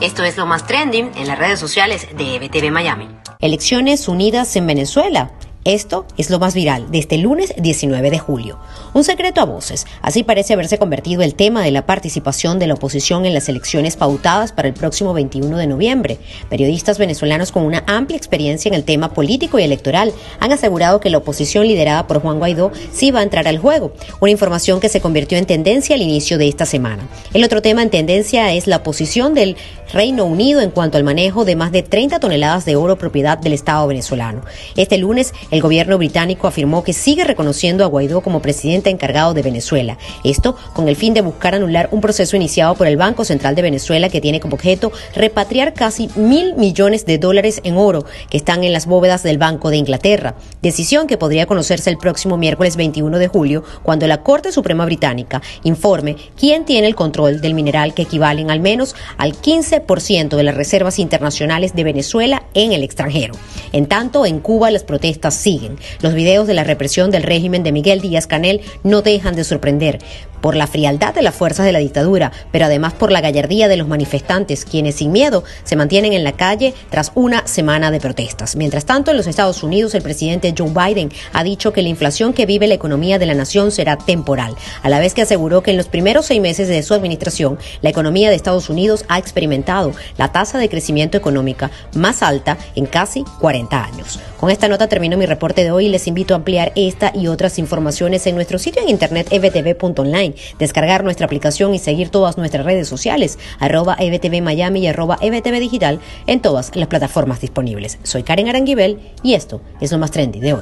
Esto es lo más trending en las redes sociales de EBTV Miami. Elecciones unidas en Venezuela. Esto es lo más viral desde este lunes 19 de julio. Un secreto a voces. Así parece haberse convertido el tema de la participación de la oposición en las elecciones pautadas para el próximo 21 de noviembre. Periodistas venezolanos con una amplia experiencia en el tema político y electoral han asegurado que la oposición liderada por Juan Guaidó sí va a entrar al juego, una información que se convirtió en tendencia al inicio de esta semana. El otro tema en tendencia es la posición del Reino Unido en cuanto al manejo de más de 30 toneladas de oro propiedad del Estado venezolano. Este lunes, gobierno británico afirmó que sigue reconociendo a Guaidó como presidente encargado de Venezuela. Esto con el fin de buscar anular un proceso iniciado por el Banco Central de Venezuela que tiene como objeto repatriar casi mil millones de dólares en oro que están en las bóvedas del Banco de Inglaterra. Decisión que podría conocerse el próximo miércoles 21 de julio cuando la Corte Suprema Británica informe quién tiene el control del mineral que equivalen al menos al 15% de las reservas internacionales de Venezuela en el extranjero. En tanto, en Cuba las protestas siguen. Los videos de la represión del régimen de Miguel Díaz Canel no dejan de sorprender por la frialdad de las fuerzas de la dictadura, pero además por la gallardía de los manifestantes, quienes sin miedo se mantienen en la calle tras una semana de protestas. Mientras tanto, en los Estados Unidos, el presidente Joe Biden ha dicho que la inflación que vive la economía de la nación será temporal, a la vez que aseguró que en los primeros seis meses de su administración, la economía de Estados Unidos ha experimentado la tasa de crecimiento económica más alta en casi 40 años. Con esta nota termino mi reporte de hoy y les invito a ampliar esta y otras informaciones en nuestro sitio en internet ebtv.online, descargar nuestra aplicación y seguir todas nuestras redes sociales, arroba ebtv Miami y arroba ebtv digital en todas las plataformas disponibles. Soy Karen Aranguibel y esto es lo más trendy de hoy.